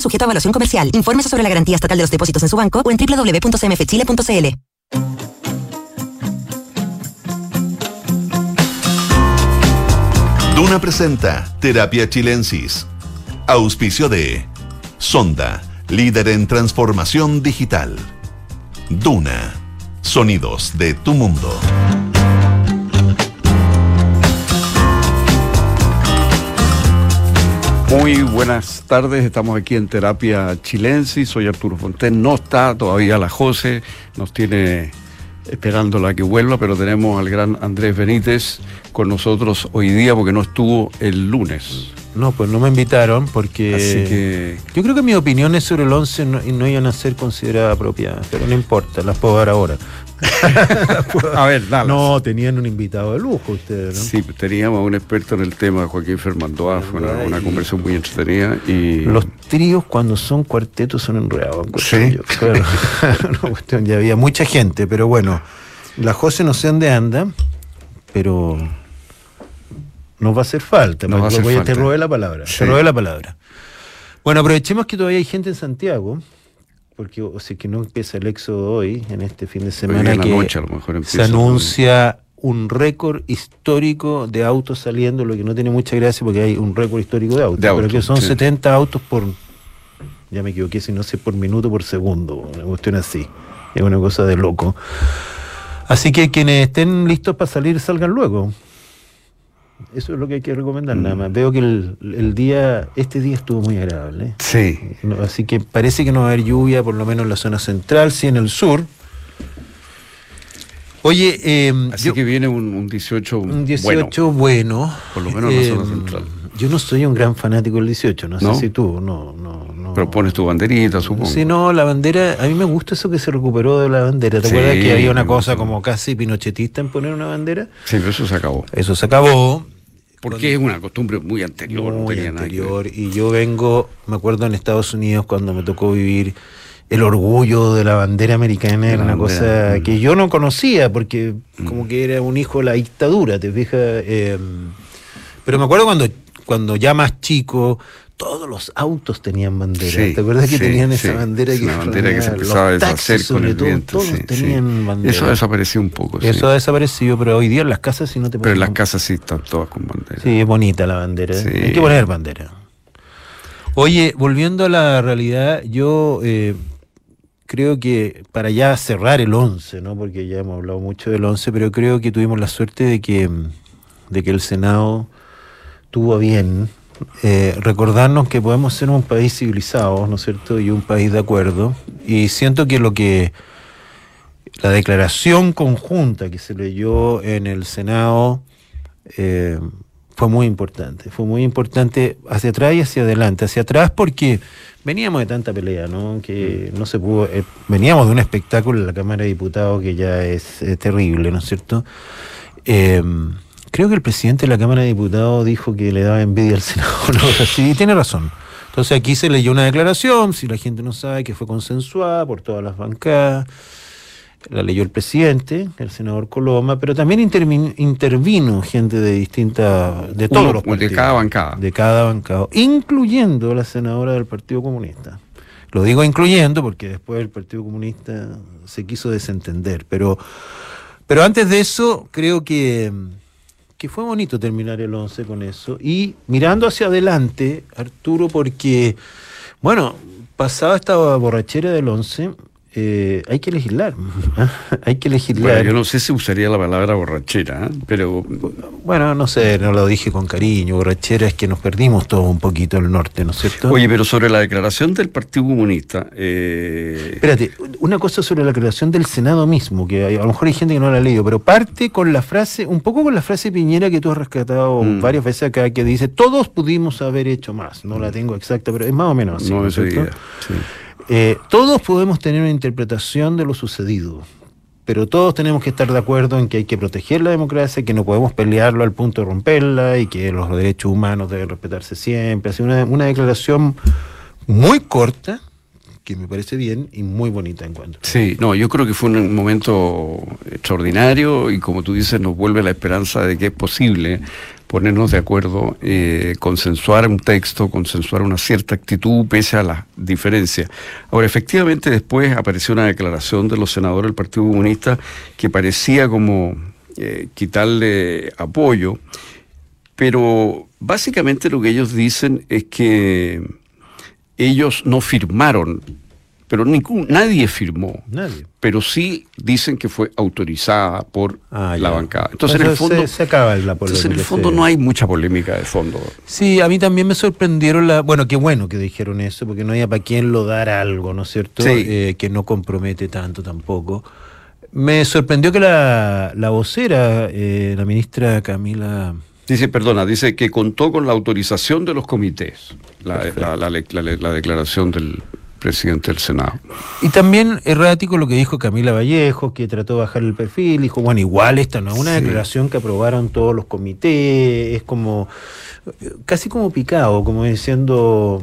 Sujeto a evaluación comercial. Infórmese sobre la garantía estatal de los depósitos en su banco o en www.cmfchile.cl. Duna presenta Terapia Chilensis. Auspicio de Sonda, líder en transformación digital. Duna, sonidos de tu mundo. Muy buenas tardes, estamos aquí en Terapia Chilensis, soy Arturo Fonten, no está todavía la José, nos tiene esperando la que vuelva, pero tenemos al gran Andrés Benítez con nosotros hoy día porque no estuvo el lunes. No, pues no me invitaron porque Así que yo creo que mis opiniones sobre el 11 no, no iban a ser consideradas apropiadas, pero no importa, las puedo dar ahora. a ver, dale. No, tenían un invitado de lujo ustedes, ¿no? Sí, teníamos a un experto en el tema, Joaquín Fernando fue una, una conversación muy entretenida y Los tríos cuando son cuartetos son enredados. encuentro Sí. yo. Claro. Una cuestión, ya había mucha gente, pero bueno, la José no sé dónde anda, pero nos va a hacer falta. Nos va a hacer Voy- falta. Te robé la palabra. Sí. Te robé la palabra. Bueno, aprovechemos que todavía hay gente en Santiago, porque o sea, que no empieza el éxodo hoy, en este fin de semana, que noche a lo mejor se anuncia un récord histórico de autos saliendo, lo que no tiene mucha gracia porque hay un récord histórico de autos, De autos, pero que son sí. 70 autos por, ya me equivoqué, si no sé, por minuto, por segundo, una cuestión así. Es una cosa de loco. Así que quienes estén listos para salir, salgan luego. Eso es lo que hay que recomendar Mm. nada más. Veo que el, el día, este día estuvo muy agradable. Sí, No, Así que parece que no va a haber lluvia, por lo menos en la zona central, sí en el sur. Oye, eh, así yo- que viene un, un 18, un 18 bueno. Por lo menos en la zona Eh, central. Yo no soy un gran fanático del 18, no, ¿No? sé si tú, no, no, no. pero pones tu banderita, supongo. Sí, no, la bandera, a mí me gusta eso que se recuperó de la bandera. ¿Te Sí, acuerdas que había una cosa como casi pinochetista en poner una bandera? Sí, pero eso se acabó. Eso se acabó. Porque es una costumbre muy anterior, muy anterior. Y yo vengo, me acuerdo en Estados Unidos cuando me tocó vivir el orgullo de la bandera americana, era una bandera, cosa mm. que yo no conocía, porque como que era un hijo de la dictadura, ¿te fijas? Eh, pero me acuerdo cuando, cuando ya más chico, todos los autos tenían bandera. Sí, ¿Te acuerdas que sí, tenían sí. esa bandera que bandera que se empezaba a deshacer con sobre el todo, viento. todos tenían bandera. Eso desapareció un poco. Eso ha desaparecido, pero hoy día en las casas sí no te Pero en las casas sí están todas con bandera. Sí, es bonita la bandera. ¿eh? Hay que poner bandera. Oye, volviendo a la realidad, yo eh, creo que para ya cerrar el 11, ¿no? porque ya hemos hablado mucho del 11, pero creo que tuvimos la suerte de que, de que el Senado tuvo a bien eh, recordarnos que podemos ser un país civilizado, ¿no es cierto? Y un país de acuerdo. Y siento que lo que la declaración conjunta que se leyó en el Senado eh, fue muy importante. Fue muy importante hacia atrás y hacia adelante. Hacia atrás porque veníamos de tanta pelea, ¿no? Que no se pudo. eh, veníamos de un espectáculo en la Cámara de Diputados que ya es eh, terrible, ¿no es cierto? Creo que el presidente de la Cámara de Diputados dijo que le daba envidia al Senado, ¿no? Sí, tiene razón. Entonces aquí se leyó una declaración, si la gente no sabe, que fue consensuada por todas las bancadas la leyó el presidente, el senador Coloma, pero también intervin- intervino gente de distintas, de todos Uno, los de partidos. cada bancada. De cada bancada, incluyendo la senadora del Partido Comunista. Lo digo incluyendo porque después el Partido Comunista se quiso desentender, pero, pero antes de eso creo que, que fue bonito terminar el 11 con eso. Y mirando hacia adelante, Arturo, porque, bueno, pasada esta borrachera del 11, eh, hay que legislar. ¿ah? hay que legislar. Bueno, yo no sé si usaría la palabra borrachera, ¿eh? pero Bueno, no sé, no lo dije con cariño. Borrachera es que nos perdimos todos un poquito en el norte, ¿no es cierto? oye, pero sobre la declaración del Partido Comunista, eh, Espérate, una cosa sobre la creación del Senado mismo, que hay- a lo mejor hay gente que no la ha leído, pero parte con la frase, un poco con la frase Piñera que tú has rescatado Mm. varias veces acá, que dice, todos pudimos haber hecho más. No la tengo exacta, pero es más o menos así. no ¿no es diga, sí. Eh, todos podemos tener una interpretación de lo sucedido, pero todos tenemos que estar de acuerdo en que hay que proteger la democracia, que no podemos pelearlo al punto de romperla y que los derechos humanos deben respetarse siempre. Así una, una declaración muy corta, que me parece bien y muy bonita en cuanto. Sí, no, yo creo que fue un momento extraordinario y como tú dices, nos vuelve la esperanza de que es posible ponernos de acuerdo, eh, consensuar un texto, consensuar una cierta actitud pese a las diferencias. Ahora, efectivamente, después apareció una declaración de los senadores del Partido Comunista que parecía como eh, quitarle apoyo, pero básicamente lo que ellos dicen es que ellos no firmaron pero ningún, nadie firmó. Nadie. Pero sí dicen que fue autorizada por Ah, la ya. bancada. Entonces, en el fondo, se, se acaba la polémica. entonces, en el fondo sí. no hay mucha polémica de fondo. Sí, a mí también me sorprendieron la. Bueno, qué bueno que dijeron eso, porque no había para quién lo dar algo, ¿no es cierto? Sí. Eh, que no compromete tanto tampoco. Me sorprendió que la, la vocera, eh, la ministra Camila. Dice, perdona, dice que contó con la autorización de los comités, la, la- la- la- la- la declaración del presidente del Senado. Y también errático lo que dijo Camila Vallejo, que trató de bajar el perfil, dijo, bueno, igual esta no es una Sí. declaración que aprobaron todos los comités, es como casi como picado, como diciendo,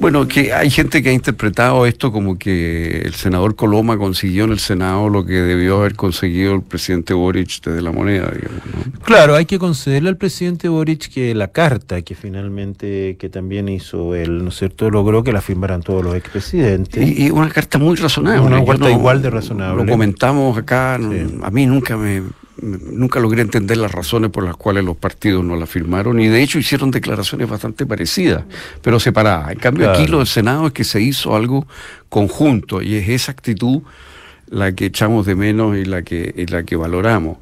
Bueno, que hay gente que ha interpretado esto como que el senador Coloma consiguió en el Senado lo que debió haber conseguido el presidente Boric desde la moneda, digamos. ¿no? Claro, hay que concederle al presidente Boric que la carta que finalmente, que también hizo él, ¿no es cierto?, logró que la firmaran todos los expresidentes. Y, y una carta muy razonable. Una carta igual de razonable. Lo comentamos acá. Sí. A mí nunca me, nunca logré entender las razones por las cuales los partidos no la firmaron y de hecho hicieron declaraciones bastante parecidas, pero separadas. En cambio aquí lo del Senado es que se hizo algo conjunto y es esa actitud la que echamos de menos y la que, y la que valoramos.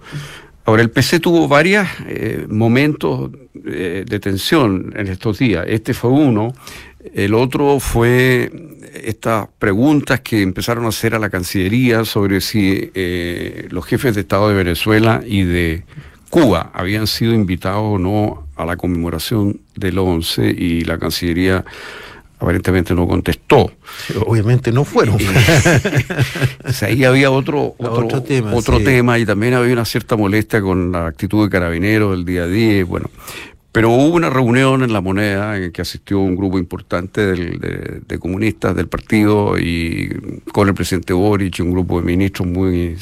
Ahora, el PC tuvo varios momentos eh, de tensión en estos días. Este fue uno. El otro fue estas preguntas que empezaron a hacer a la Cancillería sobre si eh, los jefes de Estado de Venezuela y de Cuba habían sido invitados o no a la conmemoración del 11 y la Cancillería aparentemente no contestó. Obviamente no fueron. O sea, ahí había otro, otro, Otro tema, otro sí. tema y también había una cierta molestia con la actitud de carabineros del día a día. Bueno, pero hubo una reunión en La Moneda en que asistió un grupo importante del- de, de comunistas del partido y con el presidente Boric y un grupo de ministros muy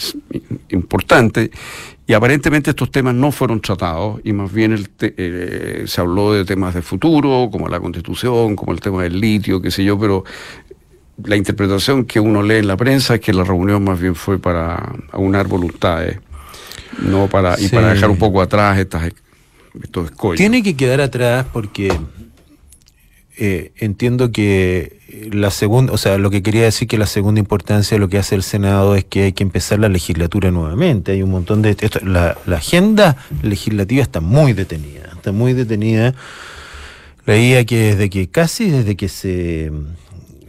importante. Y aparentemente estos temas no fueron tratados y más bien el te- eh, se habló de temas de futuro, como la constitución, como el tema del litio, qué sé yo, pero la interpretación que uno lee en la prensa es que la reunión más bien fue para aunar voluntades, no para, y para dejar un poco atrás estas, estos escollos. Tiene que quedar atrás porque eh, entiendo que la segunda, o sea, lo que quería decir que la segunda importancia de lo que hace el Senado es que hay que empezar la legislatura nuevamente. Hay un montón de esto, la, la agenda legislativa está muy detenida, está muy detenida. Leía que desde que casi desde que se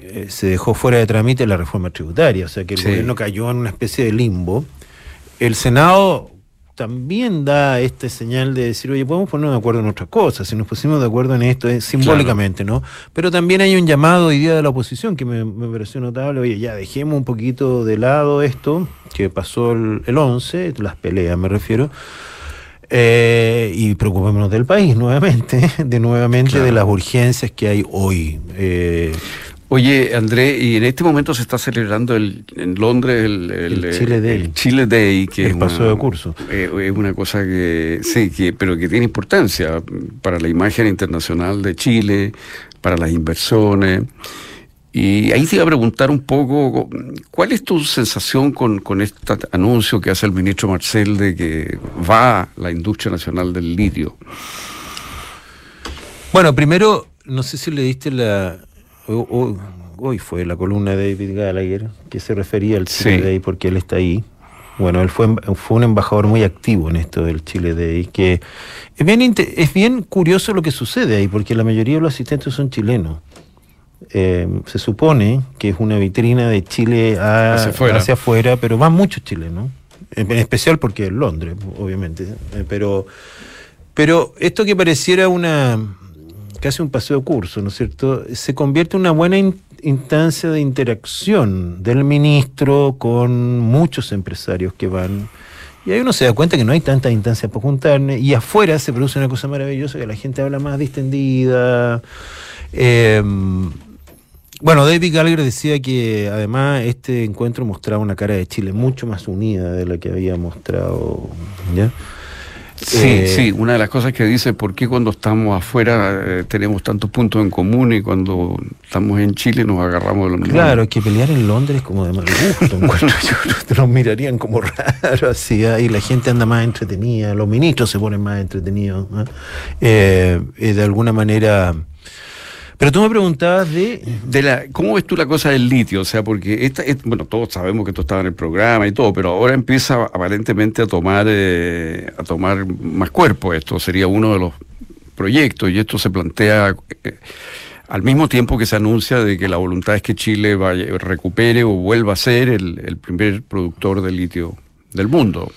eh, se dejó fuera de trámite la reforma tributaria, o sea que el Sí. gobierno cayó en una especie de limbo. El Senado también da esta señal de decir, oye, podemos ponernos de acuerdo en otras cosas, si nos pusimos de acuerdo en esto, es simbólicamente, ¿no? Pero también hay un llamado hoy día de la oposición que me, me pareció notable, oye, ya dejemos un poquito de lado esto, que pasó el, el 11, las peleas me refiero, eh, y preocupémonos del país nuevamente, de nuevamente de las urgencias que hay hoy. Eh, Oye, André, y en este momento se está celebrando el, en Londres el, El eh, Chile Day. el Chile Day, que El es paso una- de curso. eh, es una cosa que sí, que, pero que tiene importancia para la imagen internacional de Chile, para las inversiones. Y ahí te iba a preguntar un poco, ¿cuál es tu sensación con, con este anuncio que hace el ministro Marcel de que va la industria nacional del litio? Bueno, primero, no sé si le diste la. Hoy fue la columna de David Gallagher que se refería al Chile Sí. Day porque él está ahí. Bueno, él fue, fue un embajador muy activo en esto del Chile Day, que es bien, es bien curioso lo que sucede ahí, porque la mayoría de los asistentes son chilenos. Eh, se supone que es una vitrina de Chile a- Hacia afuera. hacia afuera, pero van muchos chilenos, en, en especial porque es Londres, obviamente. Eh, pero, pero esto que pareciera una casi un paseo curso, ¿no es cierto? Se convierte en una buena in- instancia de interacción del ministro con muchos empresarios que van. Y ahí uno se da cuenta que no hay tantas instancias para juntar, y afuera se produce una cosa maravillosa, que la gente habla más distendida. eh, Bueno, David Gallagher decía que además este encuentro mostraba una cara de Chile mucho más unida de la que había mostrado. ¿ya? Sí, eh, sí, una de las cosas que dice, ¿por qué cuando estamos afuera eh, tenemos tantos puntos en común y cuando estamos en Chile nos agarramos de los mismos? Claro, que pelear en Londres es como de mal gusto, te los mirarían como raro, así, ahí la gente anda más entretenida, los ministros se ponen más entretenidos. Eh, de alguna manera pero tú me preguntabas de... la, ¿Cómo ves tú la cosa del litio? O sea, porque esta, bueno, todos sabemos que esto estaba en el programa y todo, pero ahora empieza aparentemente a tomar, eh, a tomar más cuerpo. Esto sería uno de los proyectos y esto se plantea eh, al mismo tiempo que se anuncia de que la voluntad es que Chile vaya, recupere o vuelva a ser el primer productor de litio del mundo.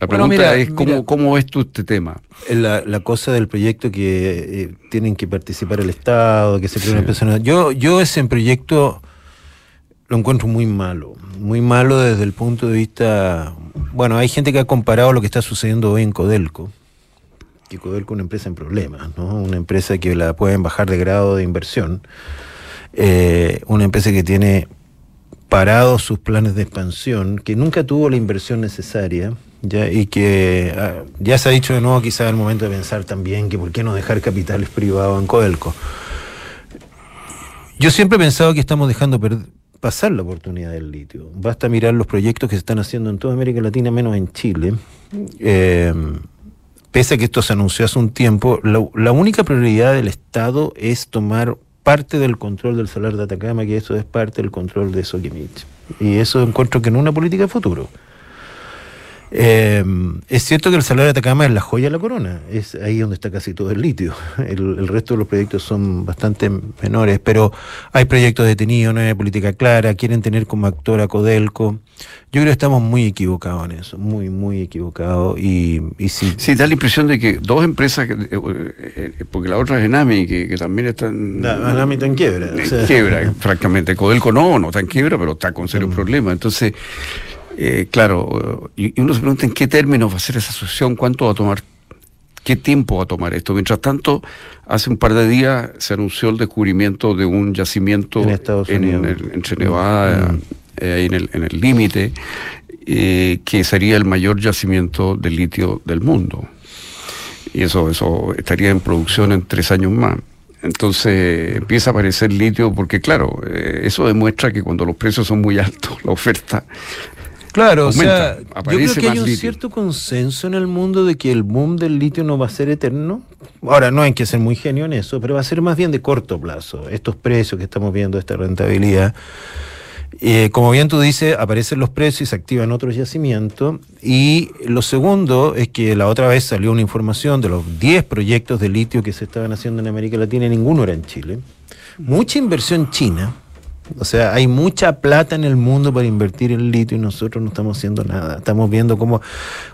La pregunta es cómo, cómo ves tú este tema. La, la cosa del proyecto que eh, tienen que participar el Estado, que se cree una empresa. Yo, yo ese proyecto lo encuentro muy malo, muy malo desde el punto de vista, bueno, hay gente que ha comparado lo que está sucediendo hoy en Codelco, que Codelco es una empresa en problemas, ¿no? Una empresa que la pueden bajar de grado de inversión, eh, una empresa que tiene parados sus planes de expansión, que nunca tuvo la inversión necesaria ya, y que ah, ya se ha dicho de nuevo quizá el momento de pensar también que por qué no dejar capitales privados en Codelco. Yo siempre he pensado que estamos dejando pasar la oportunidad del litio. Basta mirar los proyectos que se están haciendo en toda América Latina, menos en Chile. Eh, pese a que esto se anunció hace un tiempo, la, única prioridad del Estado es tomar parte del control del salar de Atacama, que eso es parte del control de Soquimich. Y eso encuentro que en una política de futuro. Eh, es cierto que el salario de Atacama es la joya de la corona, es ahí donde está casi todo el litio. El, resto de los proyectos son bastante menores, pero hay proyectos detenidos, no hay política clara, quieren tener como actor a Codelco. Yo creo que estamos muy equivocados en eso, muy, muy equivocados. Y, y sí. sí, da la impresión de que dos empresas, eh, eh, porque la otra es Enami, que, también están. Enami está en quiebra. En quiebra, francamente. Codelco no, no está en quiebra, pero está con serios mm. problemas. Entonces. Eh, claro, y, uno se pregunta en qué términos va a ser esa asociación, cuánto va a tomar, qué tiempo va a tomar esto. Mientras tanto, hace un par de días se anunció el descubrimiento de un yacimiento en Estados Unidos. entre Nevada, mm. eh, en el límite, eh, que sería el mayor yacimiento de litio del mundo. Y eso, eso estaría en producción en tres años más. Entonces empieza a aparecer litio porque claro, eso demuestra que cuando los precios son muy altos, la oferta Claro, o sea, yo creo que hay un cierto consenso en el mundo de que el boom del litio no va a ser eterno. Ahora, no hay que ser muy genio en eso, pero va a ser más bien de corto plazo. Estos precios que estamos viendo, esta rentabilidad. Eh, como bien tú dices, aparecen los precios y se activan otros yacimientos. Y lo segundo es que la otra vez salió una información de los 10 proyectos de litio que se estaban haciendo en América Latina, y ninguno era en Chile. Mucha inversión china o sea, hay mucha plata en el mundo para invertir en litio y nosotros no estamos haciendo nada. Estamos viendo cómo...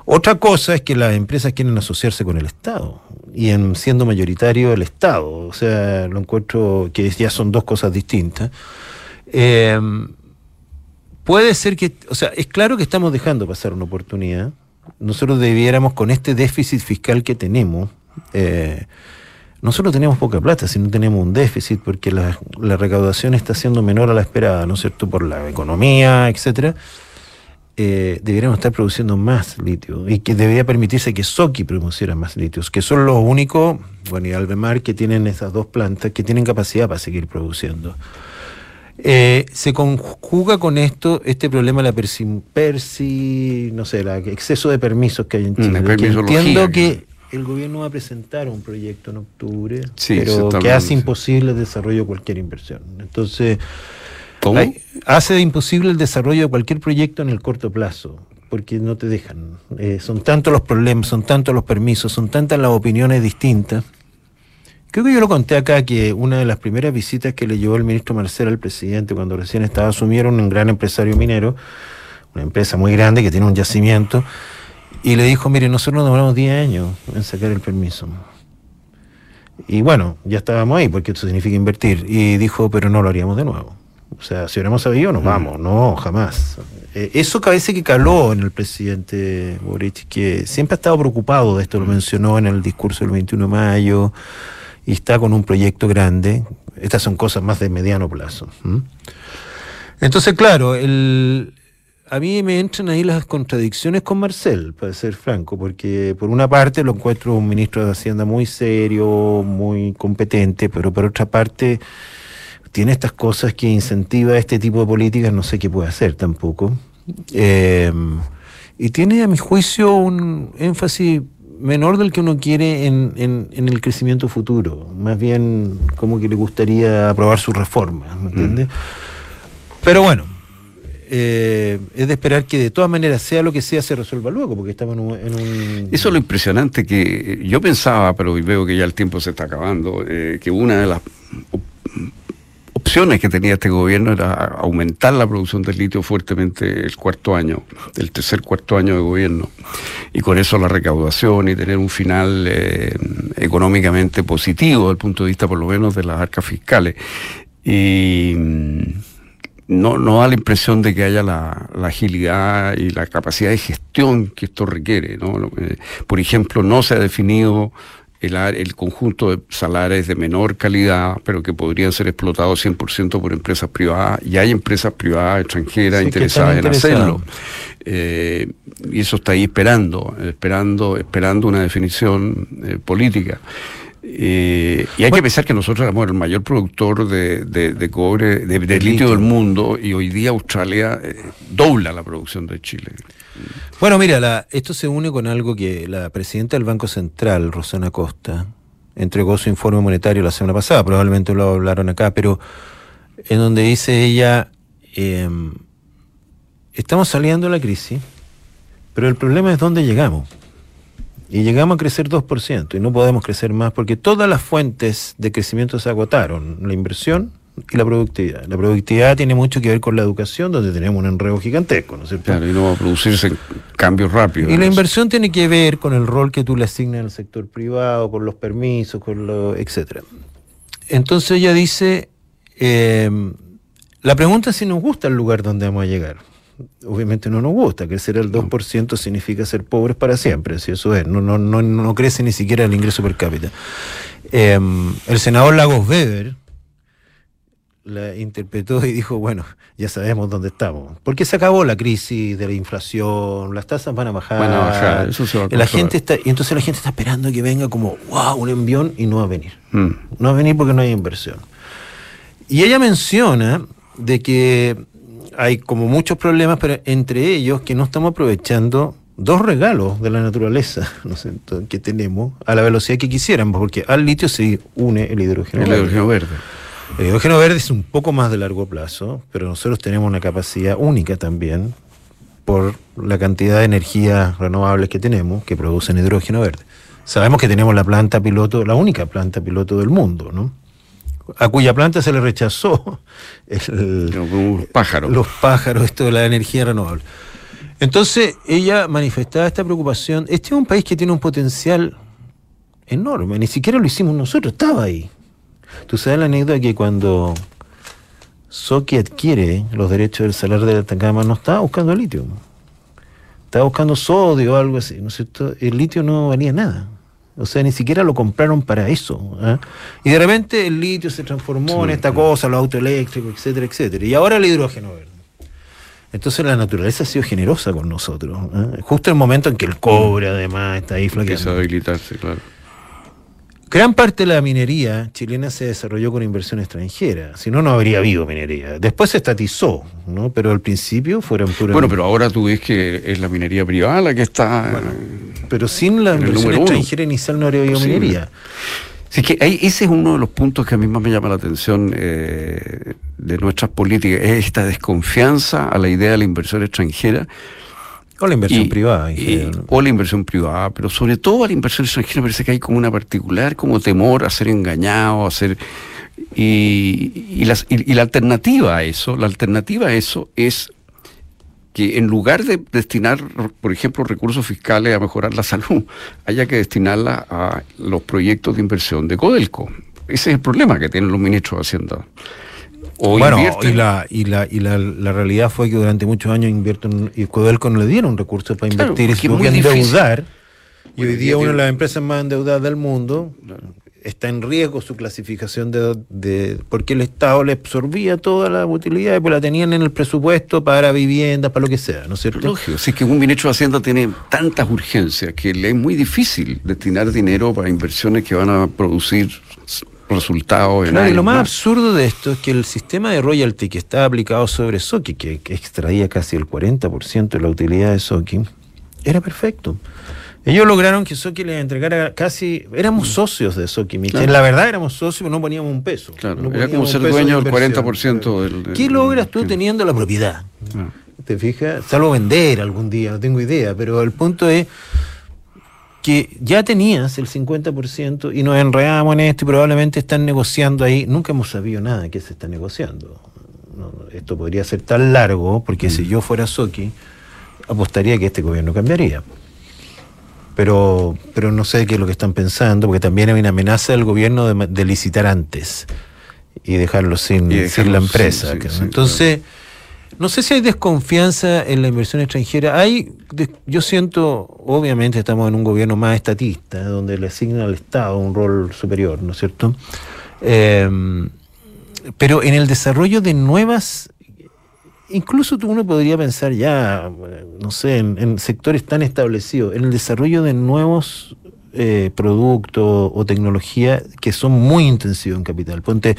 Otra cosa es que las empresas quieren asociarse con el Estado y en siendo mayoritario el Estado. O sea, lo encuentro que ya son dos cosas distintas. Eh, puede ser que... O sea, es claro que estamos dejando pasar una oportunidad. Nosotros debiéramos, con este déficit fiscal que tenemos, eh, nosotros tenemos poca plata, si no tenemos un déficit, porque la, recaudación está siendo menor a la esperada, ¿no es cierto?, por la economía, etcétera. Eh, deberíamos estar produciendo más litio y que debería permitirse que Soki produciera más litios, que son los únicos, bueno, y Albemar, que tienen esas dos plantas que tienen capacidad para seguir produciendo. Eh, se conjuga con esto este problema de la persi, no sé, el exceso de permisos que hay en mm, Chile. entiendo que el gobierno va a presentar un proyecto en octubre, pero que hace imposible el desarrollo de cualquier inversión. Entonces, hace imposible el desarrollo de cualquier proyecto en el corto plazo, porque no te dejan. Eh, son tantos los problemas, son tantos los permisos, son tantas las opiniones distintas. Creo que yo lo conté acá que una de las primeras visitas que le llevó el ministro Marcelo al presidente cuando recién estaba asumieron un gran empresario minero, una empresa muy grande que tiene un yacimiento y le dijo, mire, nosotros nos demoramos 10 años en sacar el permiso. Y bueno, ya estábamos ahí, porque eso significa invertir. Y dijo, pero no lo haríamos de nuevo. O sea, si hubiéramos sabido, nos mm. vamos. No, jamás. Eh, eso parece que caló en el presidente Boric, que siempre ha estado preocupado de esto, lo mm. mencionó en el discurso del 21 de mayo. y está con un proyecto grande. Estas son cosas más de mediano plazo. Entonces, claro, el, a mí me entran ahí las contradicciones con Marcel, para ser franco, porque por una parte lo encuentro un ministro de Hacienda muy serio, muy competente, pero por otra parte tiene estas cosas que incentiva este tipo de políticas, no sé qué puede hacer tampoco. Eh, y tiene, a mi juicio, un énfasis menor del que uno quiere en, en, el crecimiento futuro. Más bien como que le gustaría aprobar su reforma, ¿me entiendes? Mm. Pero bueno, eh, es de esperar que de todas maneras, sea lo que sea, se resuelva luego, porque estamos en un... Eso es lo impresionante que yo pensaba, pero veo que ya el tiempo se está acabando, eh, que una de las opciones que tenía este gobierno era aumentar la producción de litio fuertemente el cuarto año, el tercer cuarto año de gobierno, y con eso la recaudación y tener un final eh, económicamente positivo desde el punto de vista por lo menos de las arcas fiscales. Y no, no da la impresión de que haya la, agilidad y la capacidad de gestión que esto requiere. ¿no? Por ejemplo, no se ha definido el, el, conjunto de salarios de menor calidad, pero que podrían ser explotados 100% por empresas privadas, y hay empresas privadas extranjeras interesadas en hacerlo. Eh, y eso está ahí esperando, esperando, esperando una definición eh, política. Eh, y hay que pensar que nosotros éramos el mayor productor de, cobre, de, litio del mundo, y hoy día Australia eh, dobla la producción de Chile. Bueno, mira, esto se une con algo que la presidenta del Banco Central, Rosana Costa, entregó su informe monetario la semana pasada, probablemente lo hablaron acá, pero en donde dice ella, em, estamos saliendo de la crisis, pero el problema es dónde llegamos. Y llegamos a crecer 2% y no podemos crecer más porque todas las fuentes de crecimiento se agotaron, la inversión y la productividad. La productividad tiene mucho que ver con la educación, donde tenemos un enredo gigantesco, ¿no es cierto? Claro, y no va a producirse cambios rápidos. Y la inversión tiene que ver con el rol que tú le asignas al sector privado, con los permisos, con lo, etcétera. Entonces ella dice, eh, la pregunta es si nos gusta el lugar donde vamos a llegar obviamente no nos gusta. Crecer el 2% significa ser pobres para siempre, si eso es. No, no, no, no crece ni siquiera el ingreso per cápita. Em, el senador Lagos Weber la interpretó y dijo, bueno, ya sabemos dónde estamos. Porque se acabó la crisis de la inflación, las tasas van a bajar. Van a bajar, eso se va a la gente está, Y entonces la gente está esperando que venga como, wow, un envión y no va a venir. Mm. No va a venir porque no hay inversión. Y ella menciona de que hay como muchos problemas, pero entre ellos que no estamos aprovechando dos regalos de la naturaleza que tenemos a la velocidad que quisiéramos, porque al litio se une el hidrógeno, el hidrógeno verde. El hidrógeno verde es un poco más de largo plazo, pero nosotros tenemos una capacidad única también por la cantidad de energías renovables que tenemos que producen hidrógeno verde. Sabemos que tenemos la planta piloto, la única planta piloto del mundo, ¿no? A cuya planta se le rechazó los pájaros. Los pájaros, esto de la energía renovable. Entonces ella manifestaba esta preocupación. Este es un país que tiene un potencial enorme, ni siquiera lo hicimos nosotros, estaba ahí. Tú sabes la anécdota que cuando Soki adquiere los derechos del salar de Atacama no estaba buscando litio, estaba buscando sodio o algo así, ¿no es cierto? El litio no valía nada. O sea, ni siquiera lo compraron para eso. ¿eh? Y de repente el litio se transformó en esta cosa, los autos eléctricos, etcétera, etcétera. Y ahora el hidrógeno verde. Entonces la naturaleza ha sido generosa con nosotros. ¿eh? Justo el momento en que el cobre, además, está ahí flaqueando. Empieza a habilitarse, claro. Gran parte de la minería chilena se desarrolló con inversión extranjera, si no, no habría habido minería. Después se estatizó, ¿no? pero al principio fueron pura... Bueno, pero ahora tú ves que es la minería privada la que está... pero sin la inversión extranjera inicial no habría habido minería. Sí, que ese es uno de los puntos que a mí más me llama la atención eh, de nuestras políticas, es esta desconfianza a la idea de la inversión extranjera o la inversión privada. o la inversión privada, pero sobre todo a la inversión extranjera parece que hay como una particular como temor a ser engañado, a ser... Y, y, la alternativa a eso, la alternativa a eso es que en lugar de destinar, por ejemplo, recursos fiscales a mejorar la salud, haya que destinarla a los proyectos de inversión de Codelco. Ese es el problema que tienen los ministros de Hacienda bueno, y, la, y, la, y la, la, realidad fue que durante muchos años invierten, y Codelco no le dieron recursos para invertir y se tuvo que endeudar. Y hoy día una de las empresas más endeudadas del mundo está en riesgo su clasificación de, porque el Estado le absorbía toda la utilidad y pues la tenían en el presupuesto para viviendas, para lo que sea, ¿no es cierto? Lógico, si es que un ministro de Hacienda tiene tantas urgencias que le es muy difícil destinar dinero para inversiones que van a producir resultados. Claro, y lo más, absurdo de esto es que el sistema de royalty que está aplicado sobre Soki, que, extraía casi el 40% de la utilidad de Soki, era perfecto. Ellos lograron que Soki les entregara casi. Éramos socios de Soki, En la verdad éramos socios, pero no poníamos un peso. Claro, era como ser dueño del 40% del, ¿Qué logras tú teniendo la propiedad? ¿Te fijas? Salvo vender algún día, no tengo idea, pero el punto es que ya tenías el 50% y nos enredamos en esto y probablemente están negociando ahí. Nunca hemos sabido nada de qué se está negociando. esto podría ser tan largo, porque si mm. yo fuera Soki, apostaría que este gobierno cambiaría. Pero, pero no sé qué es lo que están pensando, porque también hay una amenaza del gobierno de, licitar antes y dejarlo sin, la empresa. Entonces. No sé si hay desconfianza en la inversión extranjera. Hay, yo siento, obviamente estamos en un gobierno más estatista, donde le asigna al Estado un rol superior, ¿no es cierto? Em, pero en el desarrollo de nuevas, incluso uno podría pensar ya, no sé, en, sectores tan establecidos, en el desarrollo de nuevos eh, productos o tecnología que son muy intensivos en capital. Ponte,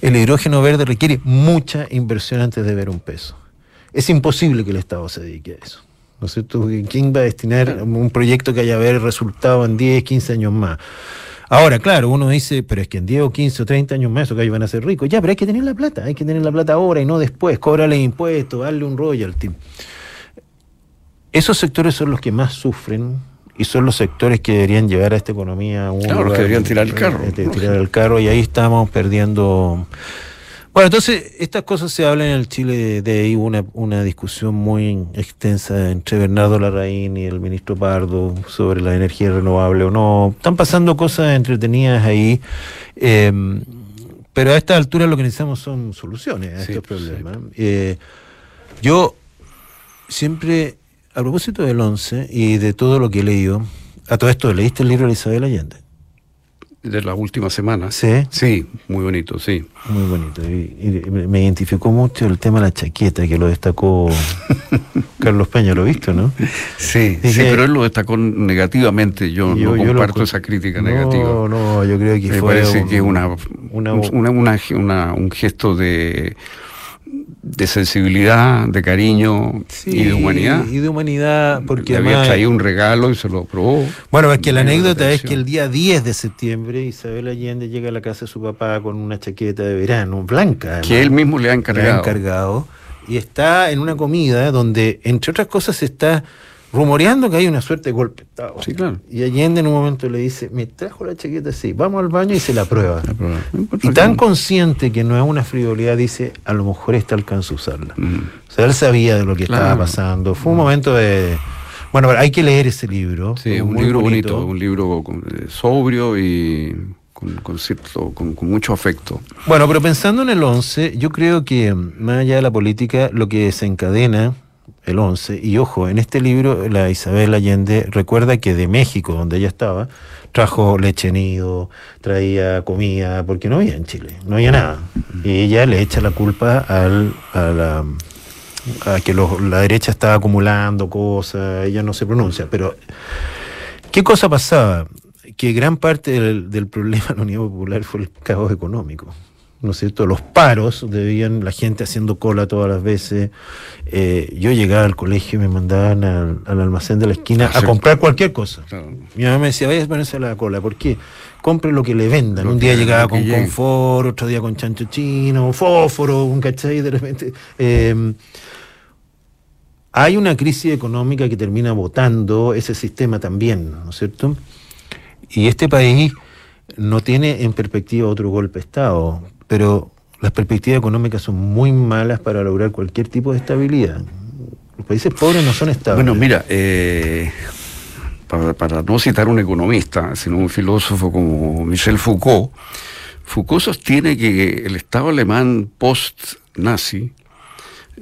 el hidrógeno verde requiere mucha inversión antes de ver un peso. Es imposible que el Estado se dedique a eso. ¿No es cierto? ¿Quién va a destinar un proyecto que haya ver resultado en 10, 15 años más? Ahora, claro, uno dice, pero es que en 10 o 15 o 30 años más, que van a ser ricos. Ya, pero hay que tener la plata, hay que tener la plata ahora y no después. Cóbrale impuestos, darle un royalty. Esos sectores son los que más sufren y son los sectores que deberían llevar a esta economía a un claro, los que deberían tirar el carro. tirar el carro y ahí estamos perdiendo. Bueno, entonces estas cosas se hablan en el Chile de, ahí una, una discusión muy extensa entre Bernardo Larraín y el ministro Pardo sobre la energía renovable o no. Están pasando cosas entretenidas ahí. Em, pero a esta altura lo que necesitamos son soluciones a estos problemas. Eh, yo siempre a propósito del 11 y de todo lo que he leído, a todo esto, ¿leíste el libro de Isabel Allende? De la última semana. Sí. Sí, muy bonito, sí. Muy bonito. Y, me identificó mucho el tema de la chaqueta, que lo destacó Carlos Peña, ¿lo visto, no? Sí, sí, pero él lo destacó negativamente. Yo, no comparto esa crítica negativa. No, no, yo creo que me parece que es una, una, un gesto de de sensibilidad, de cariño y de humanidad. Y de humanidad, porque Le había traído un regalo y se lo aprobó. Bueno, es que la anécdota es que el día 10 de septiembre Isabel Allende llega a la casa de su papá con una chaqueta de verano blanca. Que él mismo le ha encargado. Le ha encargado. Y está en una comida donde, entre otras cosas, está rumoreando que hay una suerte de golpe Sí, claro. Y Allende en un momento le dice, me trajo la chaqueta así, vamos al baño y se la prueba. y tan consciente que no es una frivolidad, dice, a lo mejor esta alcanza a usarla. Mm. O sea, él sabía de lo que estaba pasando. Fue un mm. momento de... Bueno, hay que leer ese libro. Sí, un libro bonito. un libro eh, sobrio y con, cierto, con, mucho afecto. Bueno, pero pensando en el 11, yo creo que más allá de la política, lo que desencadena el 11. Y ojo, en este libro la Isabel Allende recuerda que de México, donde ella estaba, trajo leche nido, traía comida, porque no había en Chile, no había nada. Y ella le echa la culpa al, a, la, a que la derecha estaba acumulando cosas, ella no se pronuncia, pero ¿qué cosa pasaba? Que gran parte del, problema de la Unión Popular fue el caos económico. ¿No es cierto? Los paros, debían la gente haciendo cola todas las veces. Eh, yo llegaba al colegio y me mandaban al, almacén de la esquina a comprar cualquier cosa. Mi mamá me decía, vaya a ponerse a la cola, ¿por qué? Compre lo que le vendan. un día llegaba con confort, otro día con chancho chino, fósforo, un cachai, de repente. Em, hay una crisis económica que termina votando ese sistema también, ¿no es cierto? Y este país no tiene en perspectiva otro golpe de Estado pero las perspectivas económicas son muy malas para lograr cualquier tipo de estabilidad. Los países pobres no son estables. Bueno, mira, eh, para, no citar un economista, sino un filósofo como Michel Foucault, Foucault sostiene que el Estado alemán post-nazi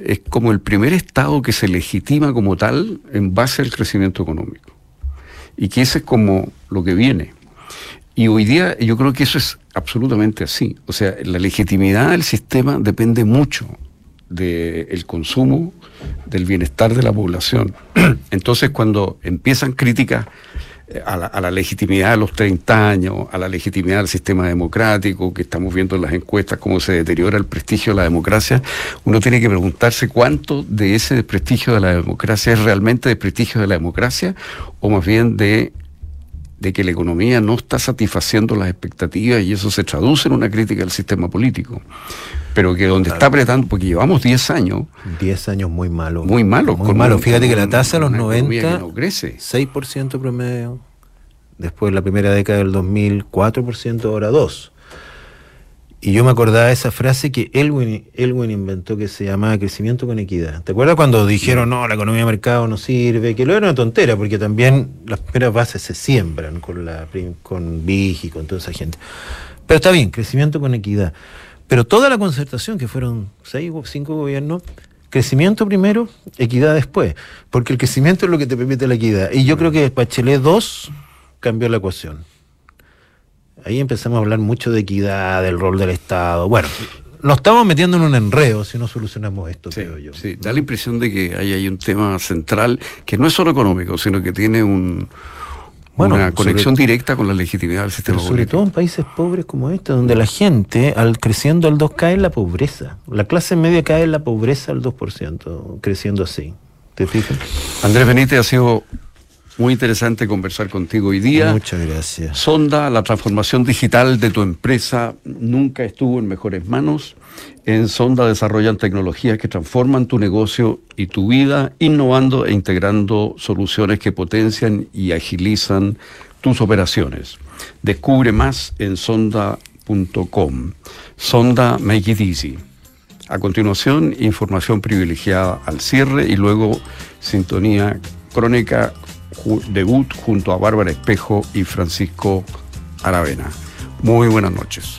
es como el primer Estado que se legitima como tal en base al crecimiento económico. Y que ese es como lo que viene. Y hoy día yo creo que eso es absolutamente así. O sea, la legitimidad del sistema depende mucho del consumo, del bienestar de la población. Entonces, cuando empiezan críticas eh, a la, legitimidad de los 30 años, a la legitimidad del sistema democrático, que estamos viendo en las encuestas cómo se deteriora el prestigio de la democracia, uno tiene que preguntarse cuánto de ese desprestigio de la democracia es realmente desprestigio de la democracia o más bien de de que la economía no está satisfaciendo las expectativas y eso se traduce en una crítica al sistema político. Pero que donde está apretando, porque llevamos 10 años. 10 años muy malos. Muy malos. Muy malos. Fíjate que la tasa de los 90. No crece. 6% promedio. Después la primera década del 2000, 4%, ahora 2%. Y yo me acordaba de esa frase que Elwin, Elwin inventó que se llamaba crecimiento con equidad. ¿Te acuerdas cuando dijeron, no, la economía de mercado no sirve? Que lo era una tontera, porque también las primeras bases se siembran con, la, con y con toda esa gente. Pero está bien, crecimiento con equidad. Pero toda la concertación, que fueron seis o cinco gobiernos, crecimiento primero, equidad después. Porque el crecimiento es lo que te permite la equidad. Y yo creo que Bachelet 2 cambió la ecuación ahí empezamos a hablar mucho de equidad, del rol del Estado. Bueno, nos estamos metiendo en un enredo si no solucionamos esto, creo yo. Sí, da la impresión de que hay, hay un tema central que no es solo económico, sino que tiene un, una conexión directa con la legitimidad del sistema pero Sobre todo en países pobres como este, donde la gente, al creciendo al 2, cae en la pobreza. La clase media cae en la pobreza al 2%, creciendo así. ¿Te fijas? Andrés Benítez ha sido muy interesante conversar contigo hoy día. Muchas gracias. Sonda, la transformación digital de tu empresa nunca estuvo en mejores manos. En Sonda desarrollan tecnologías que transforman tu negocio y tu vida, innovando e integrando soluciones que potencian y agilizan tus operaciones. Descubre más en sonda.com. Sonda Make It Easy. A continuación, información privilegiada al cierre y luego sintonía crónica debut junto a Bárbara Espejo y Francisco Aravena. Muy buenas noches.